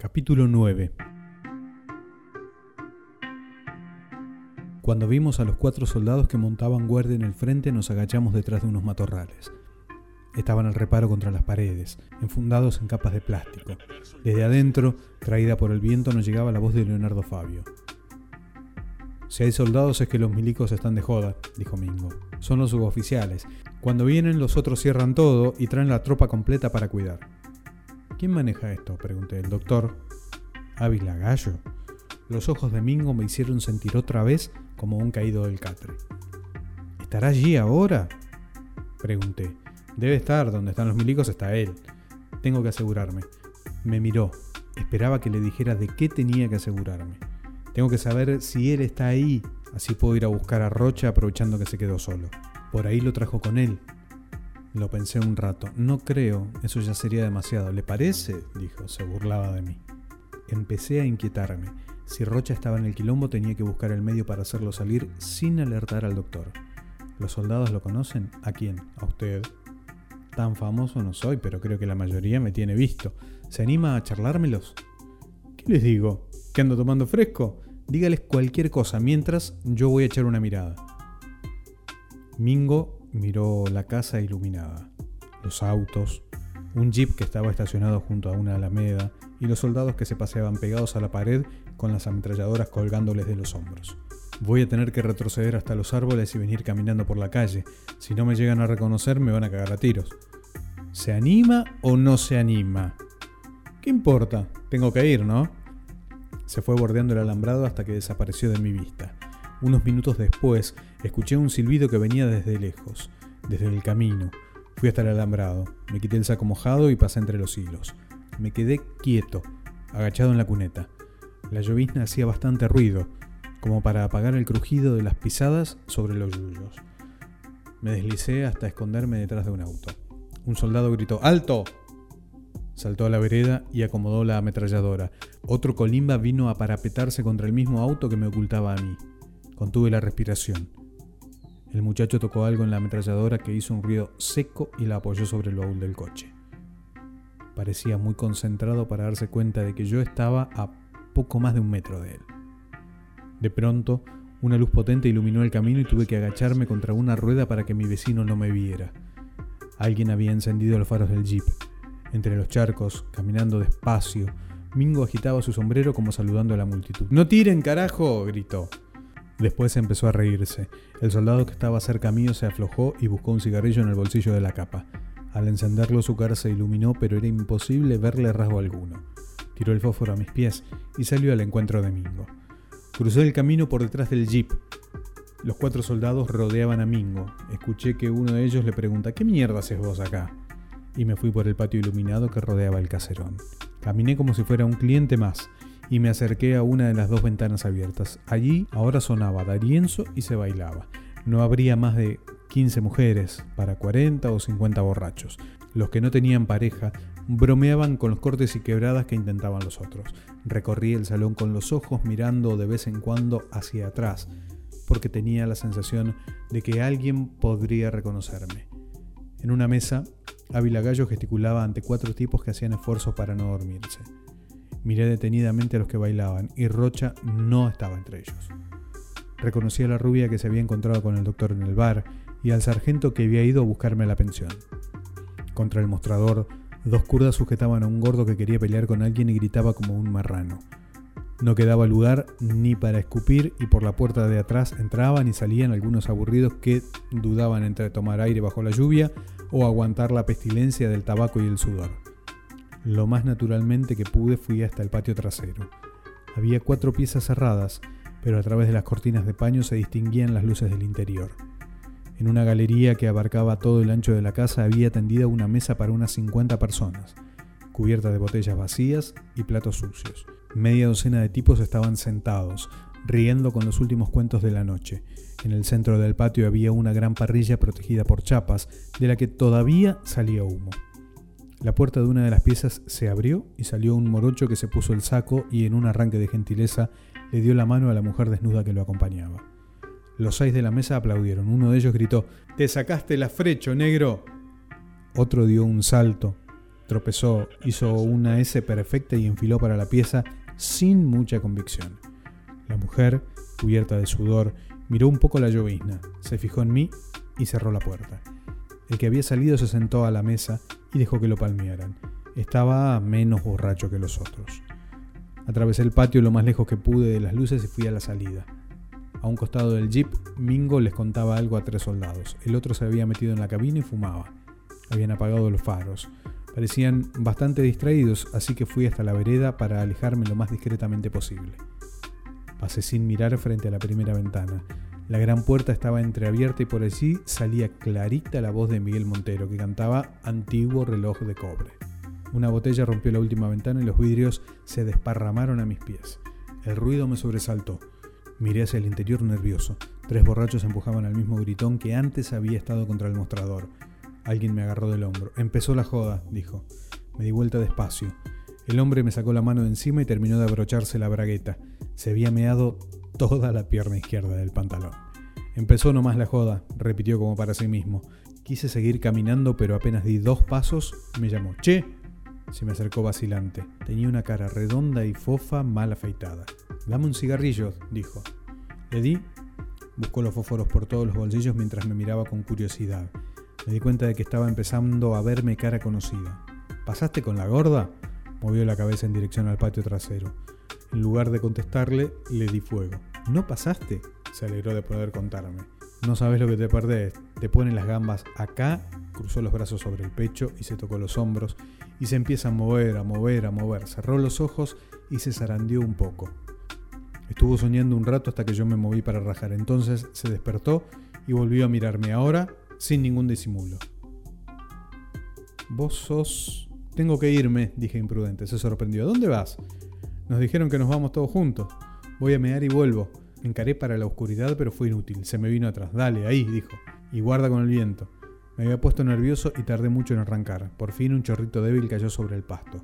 Capítulo 9 Cuando vimos a los cuatro soldados que montaban guardia en el frente, nos agachamos detrás de unos matorrales. Estaban al reparo contra las paredes, enfundados en capas de plástico. Desde adentro, traída por el viento, nos llegaba la voz de Leonardo Fabio. Si hay soldados es que los milicos están de joda, dijo Mingo. Son los suboficiales. Cuando vienen los otros cierran todo y traen la tropa completa para cuidar. ¿Quién maneja esto? pregunté. El doctor Ávila Gallo. Los ojos de Mingo me hicieron sentir otra vez como un caído del catre. ¿Estará allí ahora? Pregunté. Debe estar, donde están los milicos está él. Tengo que asegurarme. Me miró. Esperaba que le dijera de qué tenía que asegurarme. Tengo que saber si él está ahí, así puedo ir a buscar a Rocha aprovechando que se quedó solo. Por ahí lo trajo con él, lo pensé un rato. No creo, eso ya sería demasiado. ¿Le parece? dijo, se burlaba de mí. Empecé a inquietarme. Si Rocha estaba en el quilombo tenía que buscar el medio para hacerlo salir sin alertar al doctor. ¿Los soldados lo conocen? ¿A quién? ¿A usted? Tan famoso no soy, pero creo que la mayoría me tiene visto. ¿Se anima a charlármelos? ¿Qué les digo? ¿Que ando tomando fresco? Dígales cualquier cosa mientras yo voy a echar una mirada. Mingo miró la casa iluminada, los autos, un jeep que estaba estacionado junto a una alameda y los soldados que se paseaban pegados a la pared con las ametralladoras colgándoles de los hombros. Voy a tener que retroceder hasta los árboles y venir caminando por la calle. Si no me llegan a reconocer me van a cagar a tiros. ¿Se anima o no se anima? ¿Qué importa? Tengo que ir, ¿no? Se fue bordeando el alambrado hasta que desapareció de mi vista. Unos minutos después, escuché un silbido que venía desde lejos, desde el camino. Fui hasta el alambrado, me quité el saco mojado y pasé entre los hilos. Me quedé quieto, agachado en la cuneta. La llovizna hacía bastante ruido, como para apagar el crujido de las pisadas sobre los yuyos. Me deslicé hasta esconderme detrás de un auto. Un soldado gritó ¡Alto! Saltó a la vereda y acomodó la ametralladora. Otro colimba vino a parapetarse contra el mismo auto que me ocultaba a mí. Contuve la respiración. El muchacho tocó algo en la ametralladora que hizo un ruido seco y la apoyó sobre el baúl del coche. Parecía muy concentrado para darse cuenta de que yo estaba a poco más de un metro de él. De pronto, una luz potente iluminó el camino y tuve que agacharme contra una rueda para que mi vecino no me viera. Alguien había encendido los faros del jeep. Entre los charcos, caminando despacio, Mingo agitaba su sombrero como saludando a la multitud. ¡No tiren, carajo! gritó. Después empezó a reírse. El soldado que estaba cerca mío se aflojó y buscó un cigarrillo en el bolsillo de la capa. Al encenderlo su cara se iluminó, pero era imposible verle rasgo alguno. Tiró el fósforo a mis pies y salió al encuentro de Mingo. Crucé el camino por detrás del jeep. Los cuatro soldados rodeaban a Mingo. Escuché que uno de ellos le pregunta, ¿qué mierda haces vos acá? Y me fui por el patio iluminado que rodeaba el caserón. Caminé como si fuera un cliente más y me acerqué a una de las dos ventanas abiertas. Allí ahora sonaba Darienzo y se bailaba. No habría más de 15 mujeres para 40 o 50 borrachos. Los que no tenían pareja bromeaban con los cortes y quebradas que intentaban los otros. Recorrí el salón con los ojos mirando de vez en cuando hacia atrás, porque tenía la sensación de que alguien podría reconocerme. En una mesa, Ávila Gallo gesticulaba ante cuatro tipos que hacían esfuerzos para no dormirse. Miré detenidamente a los que bailaban y Rocha no estaba entre ellos. Reconocí a la rubia que se había encontrado con el doctor en el bar y al sargento que había ido a buscarme a la pensión. Contra el mostrador, dos kurdas sujetaban a un gordo que quería pelear con alguien y gritaba como un marrano. No quedaba lugar ni para escupir y por la puerta de atrás entraban y salían algunos aburridos que dudaban entre tomar aire bajo la lluvia o aguantar la pestilencia del tabaco y el sudor. Lo más naturalmente que pude fui hasta el patio trasero. Había cuatro piezas cerradas, pero a través de las cortinas de paño se distinguían las luces del interior. En una galería que abarcaba todo el ancho de la casa había tendida una mesa para unas 50 personas, cubierta de botellas vacías y platos sucios. Media docena de tipos estaban sentados, riendo con los últimos cuentos de la noche. En el centro del patio había una gran parrilla protegida por chapas, de la que todavía salía humo. La puerta de una de las piezas se abrió y salió un morocho que se puso el saco y en un arranque de gentileza le dio la mano a la mujer desnuda que lo acompañaba. Los seis de la mesa aplaudieron. Uno de ellos gritó, Te sacaste la frecho, negro. Otro dio un salto Tropezó, hizo una S perfecta y enfiló para la pieza sin mucha convicción. La mujer, cubierta de sudor, miró un poco la llovizna, se fijó en mí y cerró la puerta. El que había salido se sentó a la mesa y dejó que lo palmearan. Estaba menos borracho que los otros. Atravesé el patio lo más lejos que pude de las luces y fui a la salida. A un costado del jeep, Mingo les contaba algo a tres soldados. El otro se había metido en la cabina y fumaba. Habían apagado los faros. Parecían bastante distraídos, así que fui hasta la vereda para alejarme lo más discretamente posible. Pasé sin mirar frente a la primera ventana. La gran puerta estaba entreabierta y por allí salía clarita la voz de Miguel Montero, que cantaba Antiguo reloj de cobre. Una botella rompió la última ventana y los vidrios se desparramaron a mis pies. El ruido me sobresaltó. Miré hacia el interior nervioso. Tres borrachos empujaban al mismo gritón que antes había estado contra el mostrador. Alguien me agarró del hombro. Empezó la joda, dijo. Me di vuelta despacio. El hombre me sacó la mano de encima y terminó de abrocharse la bragueta. Se había meado toda la pierna izquierda del pantalón. Empezó nomás la joda, repitió como para sí mismo. Quise seguir caminando, pero apenas di dos pasos, me llamó. Che, se me acercó vacilante. Tenía una cara redonda y fofa mal afeitada. Dame un cigarrillo, dijo. Le di. Buscó los fósforos por todos los bolsillos mientras me miraba con curiosidad. Me di cuenta de que estaba empezando a verme cara conocida. ¿Pasaste con la gorda? Movió la cabeza en dirección al patio trasero. En lugar de contestarle, le di fuego. ¿No pasaste? Se alegró de poder contarme. No sabes lo que te perdés. Te ponen las gambas acá, cruzó los brazos sobre el pecho y se tocó los hombros y se empieza a mover, a mover, a mover. Cerró los ojos y se zarandeó un poco. Estuvo soñando un rato hasta que yo me moví para rajar. Entonces se despertó y volvió a mirarme ahora sin ningún disimulo. Vos sos... Tengo que irme, dije imprudente. Se sorprendió. ¿Dónde vas? Nos dijeron que nos vamos todos juntos. Voy a mear y vuelvo. Encaré para la oscuridad, pero fue inútil. Se me vino atrás. Dale, ahí, dijo. Y guarda con el viento. Me había puesto nervioso y tardé mucho en arrancar. Por fin un chorrito débil cayó sobre el pasto.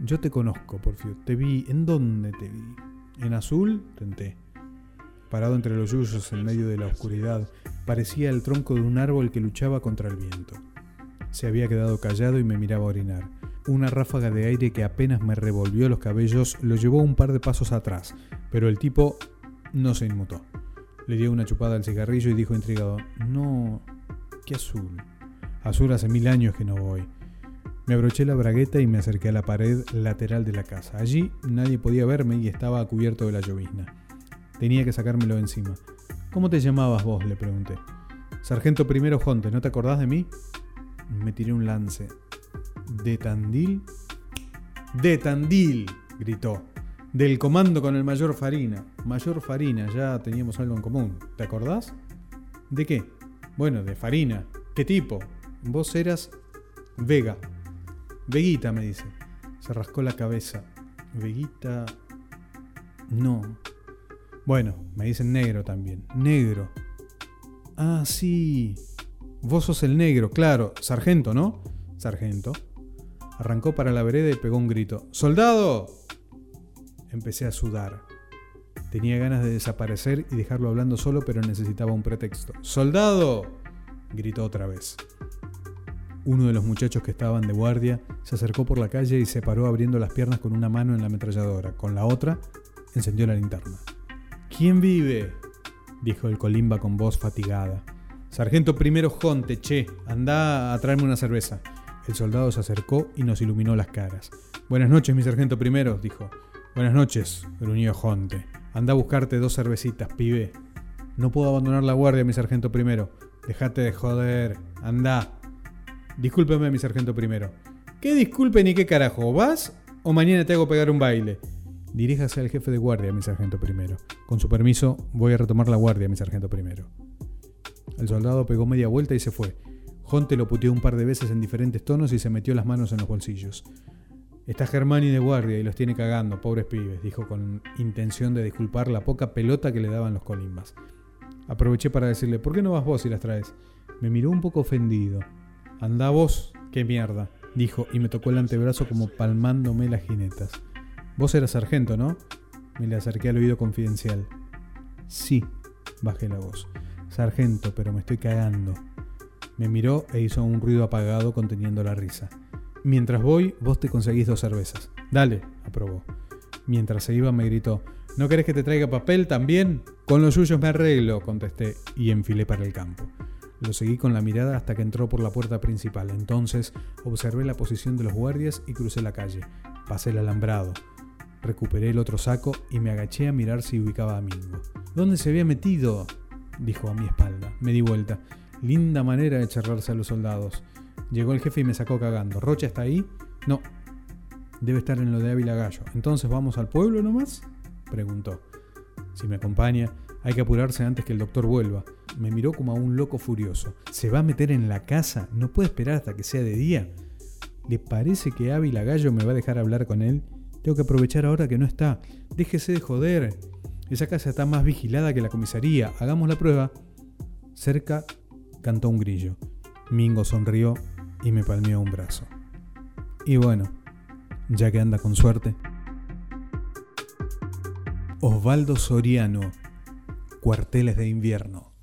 Yo te conozco, Porfio. Te vi. ¿En dónde te vi? En azul, tenté. Parado entre los yuyos en medio de la oscuridad, parecía el tronco de un árbol que luchaba contra el viento. Se había quedado callado y me miraba orinar. Una ráfaga de aire que apenas me revolvió los cabellos lo llevó un par de pasos atrás, pero el tipo no se inmutó. Le dio una chupada al cigarrillo y dijo intrigado, no, qué azul. Azul hace mil años que no voy. Me abroché la bragueta y me acerqué a la pared lateral de la casa. Allí nadie podía verme y estaba cubierto de la llovizna. Tenía que sacármelo encima. ¿Cómo te llamabas vos? le pregunté. Sargento Primero Jonte, ¿no te acordás de mí? Me tiré un lance. ¿De Tandil? ¡De Tandil! gritó. Del comando con el mayor Farina. Mayor Farina, ya teníamos algo en común. ¿Te acordás? ¿De qué? Bueno, de Farina. ¿Qué tipo? Vos eras Vega. Veguita, me dice. Se rascó la cabeza. Veguita... No. Bueno, me dicen negro también. Negro. Ah, sí. Vos sos el negro, claro. Sargento, ¿no? Sargento. Arrancó para la vereda y pegó un grito. ¡Soldado! Empecé a sudar. Tenía ganas de desaparecer y dejarlo hablando solo, pero necesitaba un pretexto. ¡Soldado! gritó otra vez. Uno de los muchachos que estaban de guardia se acercó por la calle y se paró abriendo las piernas con una mano en la ametralladora. Con la otra, encendió la linterna. ¿Quién vive? dijo el colimba con voz fatigada. Sargento primero Jonte, che, anda a traerme una cerveza. El soldado se acercó y nos iluminó las caras. Buenas noches, mi sargento primero, dijo. Buenas noches, gruñó Jonte. Anda a buscarte dos cervecitas, pibe. No puedo abandonar la guardia, mi sargento primero. Dejate de joder. Anda, Discúlpeme, mi sargento primero. ¿Qué disculpe ni qué carajo? ¿Vas o mañana te hago pegar un baile? Diríjase al jefe de guardia, mi sargento primero. Con su permiso, voy a retomar la guardia, mi sargento primero. El soldado pegó media vuelta y se fue. Jonte lo puteó un par de veces en diferentes tonos y se metió las manos en los bolsillos. Está Germani de guardia y los tiene cagando, pobres pibes, dijo con intención de disculpar la poca pelota que le daban los colimbas. Aproveché para decirle, ¿por qué no vas vos y las traes? Me miró un poco ofendido. Anda vos, qué mierda, dijo y me tocó el antebrazo como palmándome las jinetas. Vos eras sargento, ¿no? Me le acerqué al oído confidencial. Sí, bajé la voz. Sargento, pero me estoy cagando. Me miró e hizo un ruido apagado conteniendo la risa. Mientras voy, vos te conseguís dos cervezas. Dale, aprobó. Mientras se iba me gritó, ¿no querés que te traiga papel también? Con los suyos me arreglo, contesté y enfilé para el campo. Lo seguí con la mirada hasta que entró por la puerta principal. Entonces observé la posición de los guardias y crucé la calle. Pasé el alambrado. Recuperé el otro saco y me agaché a mirar si ubicaba a Mingo. ¿Dónde se había metido? dijo a mi espalda. Me di vuelta. Linda manera de charlarse a los soldados. Llegó el jefe y me sacó cagando. ¿Rocha está ahí? No. Debe estar en lo de Ávila Gallo. ¿Entonces vamos al pueblo nomás? preguntó. Si me acompaña, hay que apurarse antes que el doctor vuelva. Me miró como a un loco furioso. ¿Se va a meter en la casa? ¿No puede esperar hasta que sea de día? ¿Le parece que Ávila Gallo me va a dejar hablar con él? Tengo que aprovechar ahora que no está. Déjese de joder. Esa casa está más vigilada que la comisaría. Hagamos la prueba. Cerca cantó un grillo. Mingo sonrió y me palmeó un brazo. Y bueno, ya que anda con suerte. Osvaldo Soriano, Cuarteles de invierno.